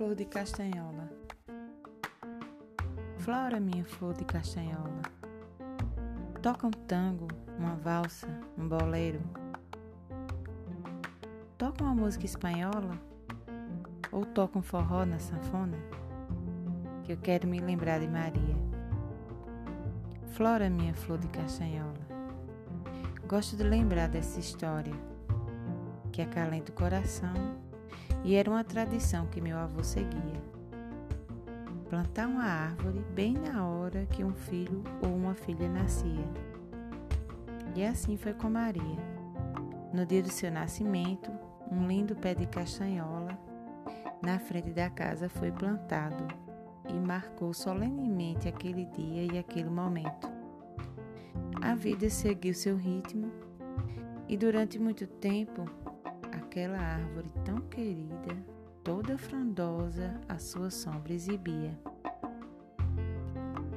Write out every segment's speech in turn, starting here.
Flor de castanhola. Flora, minha flor de castanhola. Toca um tango, uma valsa, um bolero. Toca uma música espanhola? Ou toca um forró na sanfona? Que eu quero me lembrar de Maria. Flora, minha flor de castanhola. Gosto de lembrar dessa história que acalenta o coração e era uma tradição que meu avô seguia. Plantar uma árvore bem na hora que um filho ou uma filha nascia. E assim foi com Maria. No dia do seu nascimento, um lindo pé de castanhola na frente da casa foi plantado e marcou solenemente aquele dia e aquele momento. A vida seguiu seu ritmo e durante muito tempo aquela árvore tão querida, toda frondosa, a sua sombra exibia.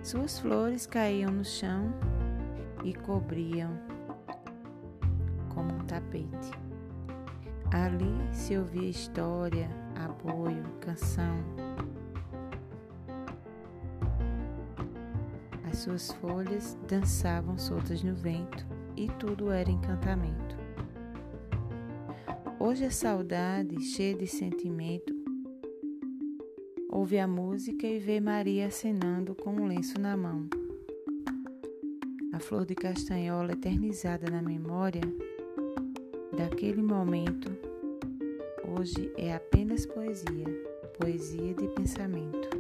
Suas flores caíam no chão e cobriam como um tapete. Ali se ouvia história, aboio, canção. As suas folhas dançavam soltas no vento e tudo era encantamento. Hoje a saudade, cheia de sentimento, ouve a música e vê Maria acenando com um lenço na mão. A flor de castanhola eternizada na memória daquele momento, hoje é apenas poesia, poesia de pensamento.